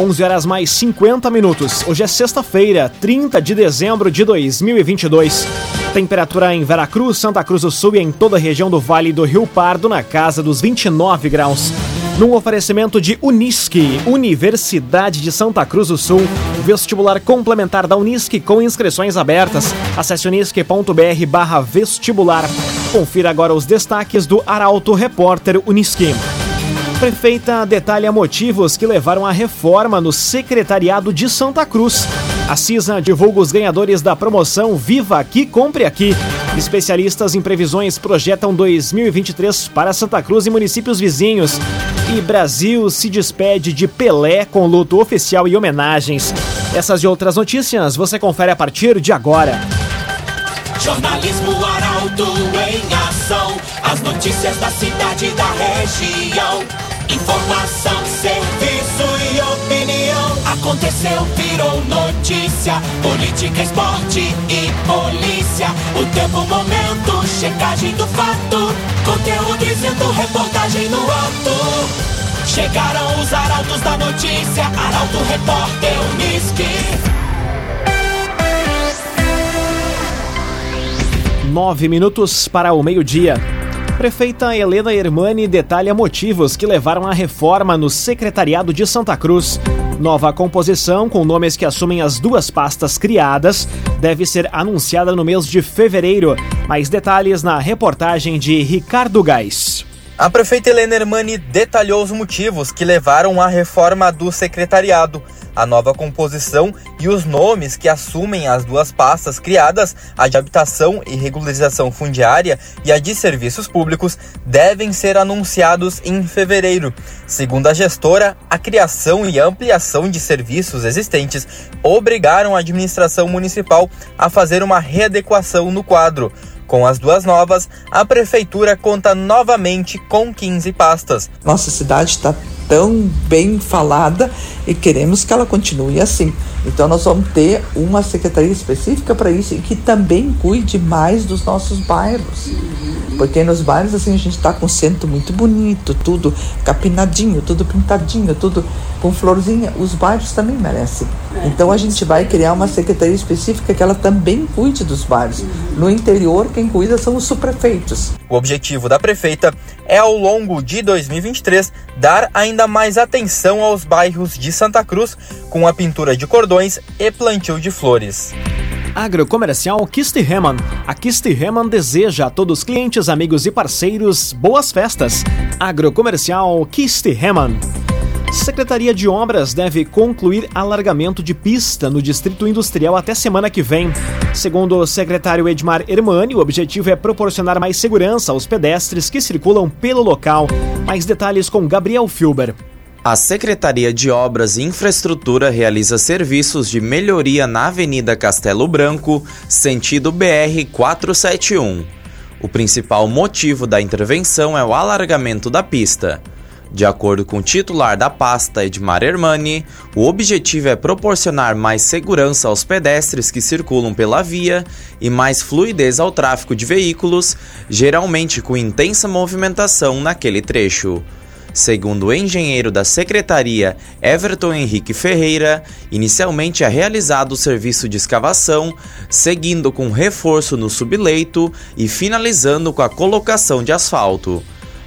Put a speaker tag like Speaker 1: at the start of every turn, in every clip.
Speaker 1: 11 horas mais 50 minutos. Hoje é sexta-feira, 30 de dezembro de 2022. Temperatura em Veracruz, Santa Cruz do Sul e em toda a região do Vale do Rio Pardo na casa dos 29 graus. Num oferecimento de Unisque, Universidade de Santa Cruz do Sul, vestibular complementar da Unisque com inscrições abertas. Acesse unisque.br barra vestibular. Confira agora os destaques do Arauto Repórter Unisque. Prefeita detalha motivos que levaram à reforma no Secretariado de Santa Cruz. A CISA divulga os ganhadores da promoção Viva Aqui, Compre Aqui. Especialistas em previsões projetam 2023 para Santa Cruz e municípios vizinhos. E Brasil se despede de Pelé com luto oficial e homenagens. Essas e outras notícias você confere a partir de agora.
Speaker 2: Jornalismo Arauto em ação. As notícias da cidade e da região. Informação, serviço e opinião. Aconteceu, virou notícia. Política, esporte e polícia. O tempo, momento, checagem do fato. Conteúdo dizendo, reportagem no ato. Chegaram os arautos da notícia. Arauto, repórter, Unisque.
Speaker 1: Nove minutos para o meio-dia. Prefeita Helena Hermani detalha motivos que levaram à reforma no Secretariado de Santa Cruz. Nova composição, com nomes que assumem as duas pastas criadas, deve ser anunciada no mês de fevereiro. Mais detalhes na reportagem de Ricardo Gás.
Speaker 3: A prefeita Helena Hermani detalhou os motivos que levaram à reforma do secretariado a nova composição e os nomes que assumem as duas pastas criadas, a de habitação e regularização fundiária e a de serviços públicos, devem ser anunciados em fevereiro. Segundo a gestora, a criação e ampliação de serviços existentes obrigaram a administração municipal a fazer uma readequação no quadro. Com as duas novas, a prefeitura conta novamente com 15 pastas.
Speaker 4: Nossa cidade está tão bem falada e queremos que ela continue assim. Então nós vamos ter uma secretaria específica para isso e que também cuide mais dos nossos bairros. Porque nos bairros assim a gente está com centro muito bonito, tudo capinadinho, tudo pintadinho, tudo com florzinha. Os bairros também merecem. Então a gente vai criar uma secretaria específica que ela também cuide dos bairros. No interior quem cuida são os subprefeitos.
Speaker 3: O objetivo da prefeita é ao longo de 2023 dar ainda mais atenção aos bairros de Santa Cruz com a pintura de cordões e plantio de flores.
Speaker 1: Agrocomercial Kisti Heman. A Kisti Heman deseja a todos os clientes, amigos e parceiros boas festas. Agrocomercial Kisti Heman. Secretaria de Obras deve concluir alargamento de pista no Distrito Industrial até semana que vem. Segundo o secretário Edmar Hermani, o objetivo é proporcionar mais segurança aos pedestres que circulam pelo local. Mais detalhes com Gabriel Filber.
Speaker 5: A Secretaria de Obras e Infraestrutura realiza serviços de melhoria na Avenida Castelo Branco, sentido BR 471. O principal motivo da intervenção é o alargamento da pista. De acordo com o titular da pasta, Edmar Hermani, o objetivo é proporcionar mais segurança aos pedestres que circulam pela via e mais fluidez ao tráfego de veículos, geralmente com intensa movimentação naquele trecho. Segundo o engenheiro da secretaria Everton Henrique Ferreira, inicialmente é realizado o serviço de escavação, seguindo com reforço no subleito e finalizando com a colocação de asfalto.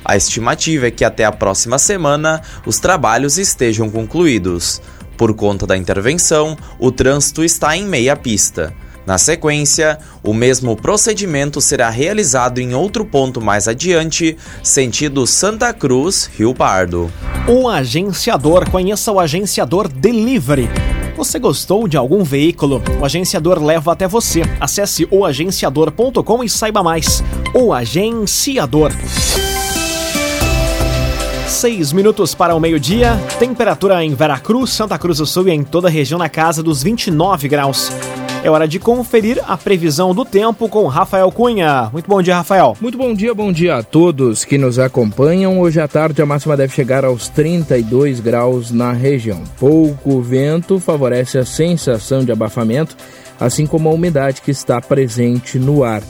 Speaker 5: A estimativa é que até a próxima semana os trabalhos estejam concluídos. Por conta da intervenção, o trânsito está em meia pista. Na sequência, o mesmo procedimento será realizado em outro ponto mais adiante, sentido Santa Cruz, Rio Pardo.
Speaker 1: O agenciador, conheça o agenciador Delivery. Você gostou de algum veículo? O agenciador leva até você. Acesse oagenciador.com e saiba mais. O Agenciador. Seis minutos para o meio-dia. Temperatura em Veracruz, Santa Cruz do Sul e em toda a região na casa dos 29 graus. É hora de conferir a previsão do tempo com Rafael Cunha. Muito bom dia, Rafael.
Speaker 6: Muito bom dia, bom dia a todos que nos acompanham. Hoje à tarde a máxima deve chegar aos 32 graus na região. Pouco vento favorece a sensação de abafamento, assim como a umidade que está presente no ar.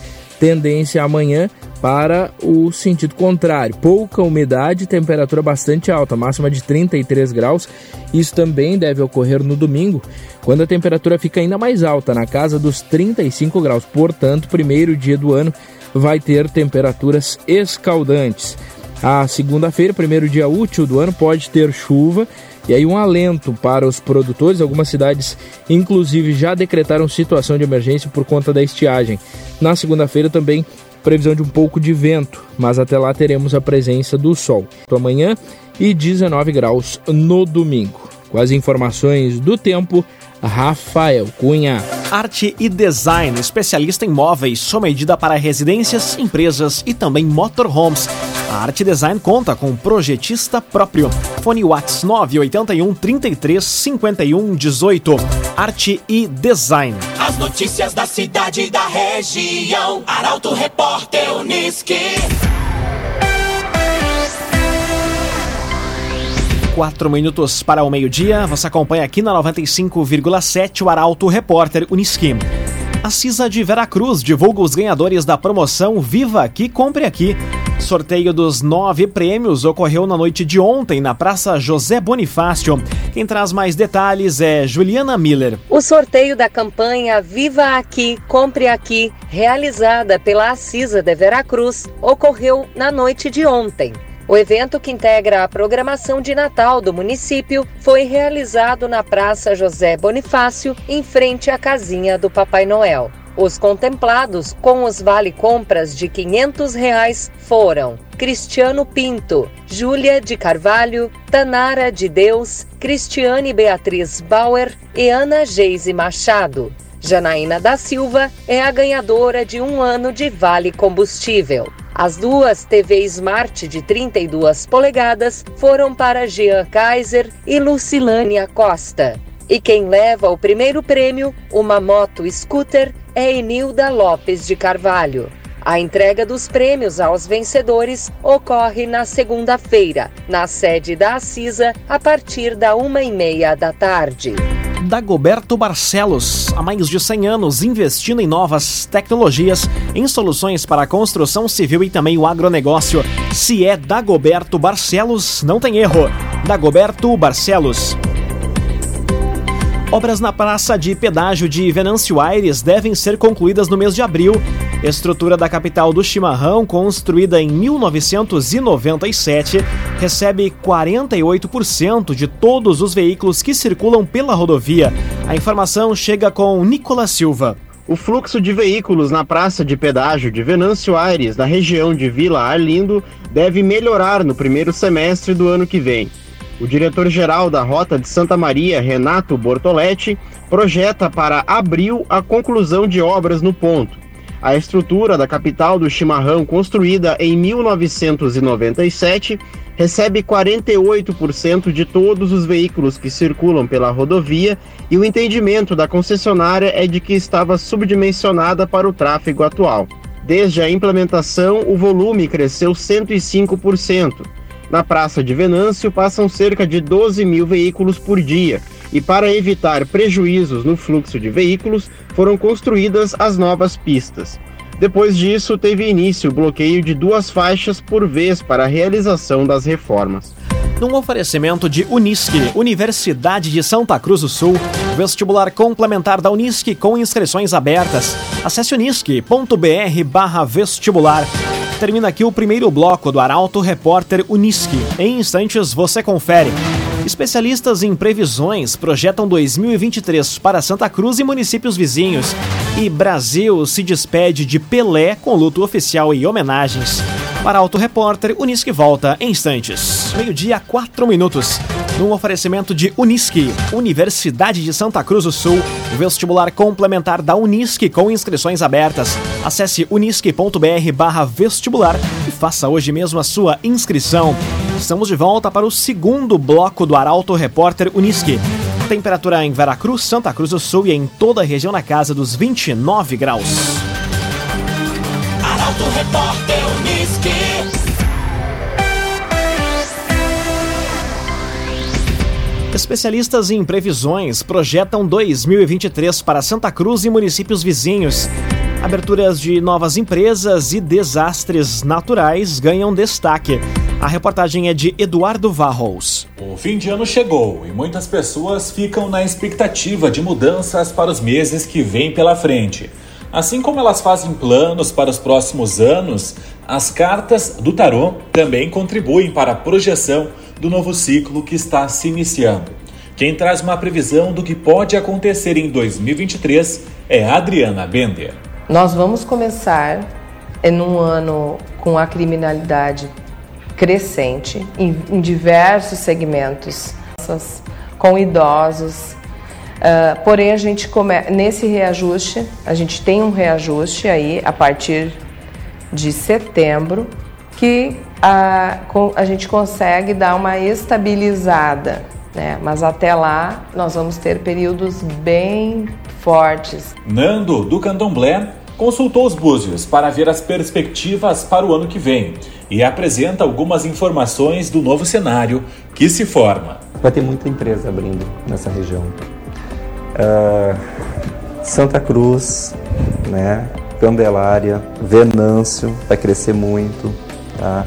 Speaker 6: Tendência amanhã para o sentido contrário. Pouca umidade, temperatura bastante alta, máxima de 33 graus. Isso também deve ocorrer no domingo, quando a temperatura fica ainda mais alta, na casa dos 35 graus. Portanto, primeiro dia do ano vai ter temperaturas escaldantes. A segunda-feira, primeiro dia útil do ano, pode ter chuva e aí um alento para os produtores. Algumas cidades, inclusive, já decretaram situação de emergência por conta da estiagem. Na segunda-feira também previsão de um pouco de vento, mas até lá teremos a presença do sol. Amanhã e 19 graus no domingo. Com as informações do tempo, Rafael Cunha.
Speaker 1: Arte e design, especialista em móveis, sua medida para residências, empresas e também motorhomes. A Arte Design conta com projetista próprio. Fone Whats 981 33 51 18. Arte e Design.
Speaker 2: As notícias da cidade e da região. Arauto Repórter Uniski.
Speaker 1: Quatro minutos para o meio-dia. Você acompanha aqui na 95,7 o Arauto Repórter Uniski. A CISA de Veracruz divulga os ganhadores da promoção Viva Aqui, Compre Aqui. Sorteio dos nove prêmios ocorreu na noite de ontem na Praça José Bonifácio. Quem traz mais detalhes é Juliana Miller.
Speaker 7: O sorteio da campanha Viva Aqui, Compre Aqui, realizada pela Assisa de Veracruz, ocorreu na noite de ontem. O evento, que integra a programação de Natal do município, foi realizado na Praça José Bonifácio, em frente à casinha do Papai Noel. Os contemplados com os vale-compras de 500 reais foram Cristiano Pinto, Júlia de Carvalho, Tanara de Deus, Cristiane Beatriz Bauer e Ana Geise Machado. Janaína da Silva é a ganhadora de um ano de Vale Combustível. As duas TV Smart de 32 polegadas foram para Jean Kaiser e Lucilânia Costa. E quem leva o primeiro prêmio, uma moto scooter, é Enilda Lopes de Carvalho. A entrega dos prêmios aos vencedores ocorre na segunda-feira, na sede da Assisa, a partir da uma e meia da tarde.
Speaker 1: Dagoberto Barcelos, há mais de 100 anos investindo em novas tecnologias, em soluções para a construção civil e também o agronegócio. Se é Dagoberto Barcelos, não tem erro. Dagoberto Barcelos. Obras na praça de pedágio de Venâncio Aires devem ser concluídas no mês de abril. Estrutura da capital do chimarrão, construída em 1997, recebe 48% de todos os veículos que circulam pela rodovia. A informação chega com Nicolas Silva.
Speaker 8: O fluxo de veículos na praça de pedágio de Venâncio Aires, na região de Vila Arlindo, deve melhorar no primeiro semestre do ano que vem. O diretor-geral da Rota de Santa Maria, Renato Bortoletti, projeta para abril a conclusão de obras no ponto. A estrutura da capital do chimarrão, construída em 1997, recebe 48% de todos os veículos que circulam pela rodovia e o entendimento da concessionária é de que estava subdimensionada para o tráfego atual. Desde a implementação, o volume cresceu 105%. Na Praça de Venâncio passam cerca de 12 mil veículos por dia, e para evitar prejuízos no fluxo de veículos, foram construídas as novas pistas. Depois disso, teve início o bloqueio de duas faixas por vez para a realização das reformas.
Speaker 1: Num oferecimento de Unisque, Universidade de Santa Cruz do Sul, vestibular complementar da Unisque com inscrições abertas. Acesse unisque.br/vestibular. Termina aqui o primeiro bloco do Arauto Repórter Unisque. Em instantes você confere. Especialistas em previsões projetam 2023 para Santa Cruz e municípios vizinhos. E Brasil se despede de Pelé com luto oficial e homenagens. Para Auto Repórter, Unisque volta em instantes. Meio-dia, 4 minutos. Num oferecimento de Unisque, Universidade de Santa Cruz do Sul, vestibular complementar da Unisque com inscrições abertas. Acesse unisque.br/vestibular e faça hoje mesmo a sua inscrição. Estamos de volta para o segundo bloco do Arauto Repórter Unisque. Temperatura em Veracruz, Santa Cruz do Sul e em toda a região na casa dos 29 graus.
Speaker 2: Arauto Repórter Uniski.
Speaker 1: Especialistas em previsões projetam 2023 para Santa Cruz e municípios vizinhos. Aberturas de novas empresas e desastres naturais ganham destaque. A reportagem é de Eduardo Varros.
Speaker 9: O fim de ano chegou e muitas pessoas ficam na expectativa de mudanças para os meses que vêm pela frente. Assim como elas fazem planos para os próximos anos, as cartas do tarô também contribuem para a projeção do novo ciclo que está se iniciando. Quem traz uma previsão do que pode acontecer em 2023 é Adriana Bender.
Speaker 10: Nós vamos começar em um ano com a criminalidade crescente em, em diversos segmentos, com idosos. Uh, porém, a gente come... nesse reajuste, a gente tem um reajuste aí a partir de setembro que a, a gente consegue dar uma estabilizada, né? Mas até lá nós vamos ter períodos bem fortes.
Speaker 9: Nando do Candomblé consultou os búzios para ver as perspectivas para o ano que vem e apresenta algumas informações do novo cenário que se forma.
Speaker 11: Vai ter muita empresa abrindo nessa região. Uh, Santa Cruz, né? Candelária, Venâncio vai crescer muito, tá?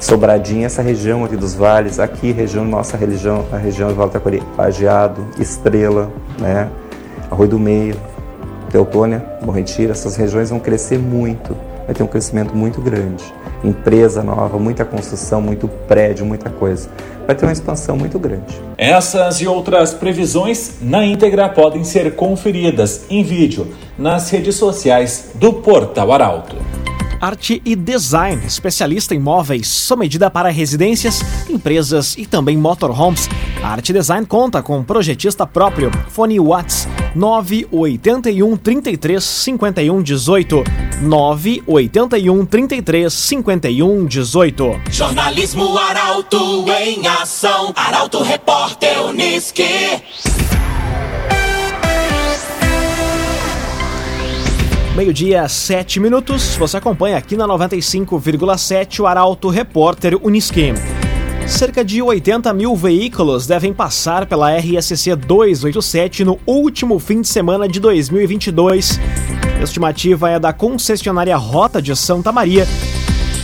Speaker 11: Sobradinha, essa região aqui dos vales, aqui região nossa região, a região de Volta Taquari, Pageado, Estrela, né? Arroio do Meio, Teutônia, Morretira, essas regiões vão crescer muito, vai ter um crescimento muito grande. Empresa nova, muita construção, muito prédio, muita coisa. Vai ter uma expansão muito grande.
Speaker 9: Essas e outras previsões na íntegra podem ser conferidas em vídeo nas redes sociais do Portal Arauto.
Speaker 1: Arte e Design, especialista em móveis, sob medida para residências, empresas e também motorhomes. A Arte Design conta com projetista próprio. Fone Watts 981 33 51 18. 981 33 51 18.
Speaker 2: Jornalismo Arauto em ação. Arauto Repórter Uniski.
Speaker 1: Meio-dia, sete minutos. Você acompanha aqui na 95,7 o Arauto Repórter Unisquim. Cerca de 80 mil veículos devem passar pela RSC 287 no último fim de semana de 2022. A estimativa é da concessionária Rota de Santa Maria,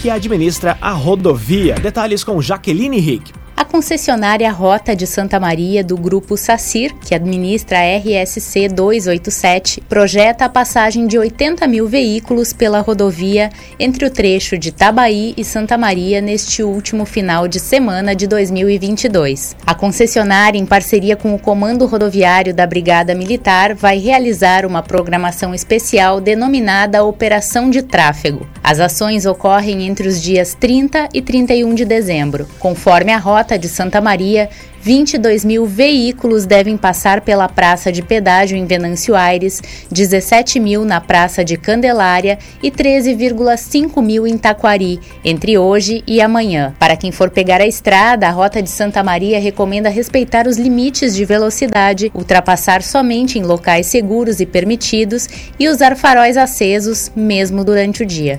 Speaker 1: que administra a rodovia. Detalhes com Jaqueline Rick.
Speaker 12: A concessionária Rota de Santa Maria do grupo SACIR, que administra a RSC 287, projeta a passagem de 80 mil veículos pela rodovia entre o trecho de Tabaí e Santa Maria neste último final de semana de 2022. A concessionária, em parceria com o Comando Rodoviário da Brigada Militar, vai realizar uma programação especial denominada Operação de Tráfego. As ações ocorrem entre os dias 30 e 31 de dezembro, conforme a rota de Santa Maria, 22 mil veículos devem passar pela Praça de Pedágio em Venâncio Aires, 17 mil na Praça de Candelária e 13,5 mil em Taquari, entre hoje e amanhã. Para quem for pegar a estrada, a Rota de Santa Maria recomenda respeitar os limites de velocidade, ultrapassar somente em locais seguros e permitidos e usar faróis acesos mesmo durante o dia.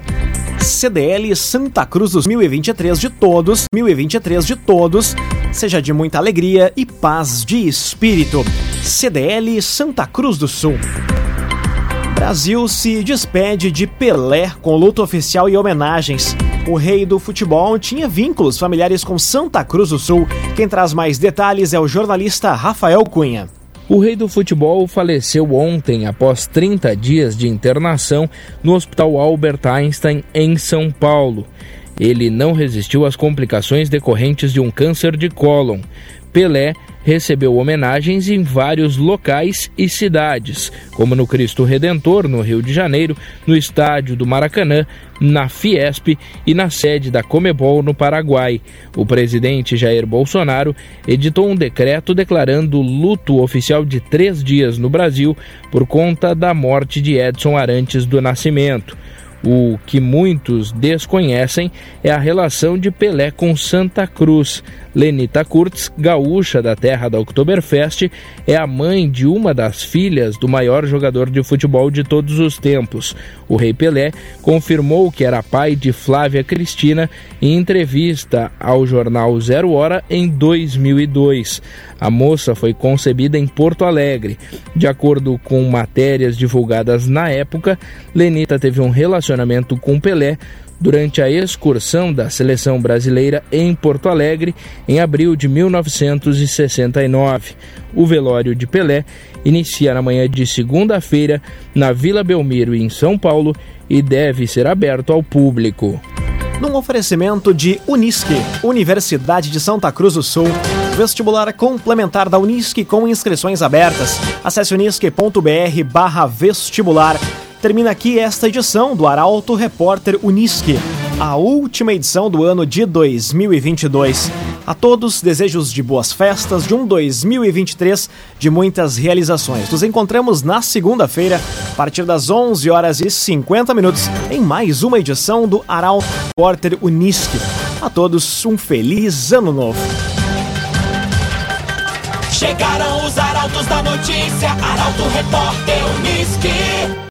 Speaker 1: CDL Santa Cruz 2023 de todos, 2023 de todos, seja de muita alegria e paz de espírito. CDL Santa Cruz do Sul. Brasil se despede de Pelé com luto oficial e homenagens. O rei do futebol tinha vínculos familiares com Santa Cruz do Sul. Quem traz mais detalhes é o jornalista Rafael Cunha.
Speaker 6: O rei do futebol faleceu ontem após 30 dias de internação no Hospital Albert Einstein, em São Paulo. Ele não resistiu às complicações decorrentes de um câncer de cólon. Pelé recebeu homenagens em vários locais e cidades, como no Cristo Redentor, no Rio de Janeiro, no estádio do Maracanã, na Fiesp e na sede da Comebol, no Paraguai. O presidente Jair Bolsonaro editou um decreto declarando luto oficial de três dias no Brasil por conta da morte de Edson Arantes do Nascimento. O que muitos desconhecem é a relação de Pelé com Santa Cruz. Lenita Kurtz, gaúcha da terra da Oktoberfest, é a mãe de uma das filhas do maior jogador de futebol de todos os tempos. O Rei Pelé confirmou que era pai de Flávia Cristina em entrevista ao jornal Zero Hora em 2002. A moça foi concebida em Porto Alegre. De acordo com matérias divulgadas na época, Lenita teve um relacionamento com Pelé durante a excursão da seleção brasileira em Porto Alegre em abril de 1969. O velório de Pelé inicia na manhã de segunda-feira na Vila Belmiro, em São Paulo, e deve ser aberto ao público.
Speaker 1: Num oferecimento de Unisque, Universidade de Santa Cruz do Sul, vestibular complementar da Unisque com inscrições abertas. Acesse unisque.br/vestibular termina aqui esta edição do Arauto Repórter Unisque, a última edição do ano de 2022. A todos, desejos de boas festas, de um 2023 de muitas realizações. Nos encontramos na segunda-feira, a partir das 11 horas e 50 minutos, em mais uma edição do Arauto Repórter Unisque. A todos, um feliz ano novo.
Speaker 2: Chegaram os arautos da notícia, Arauto Repórter Unisque.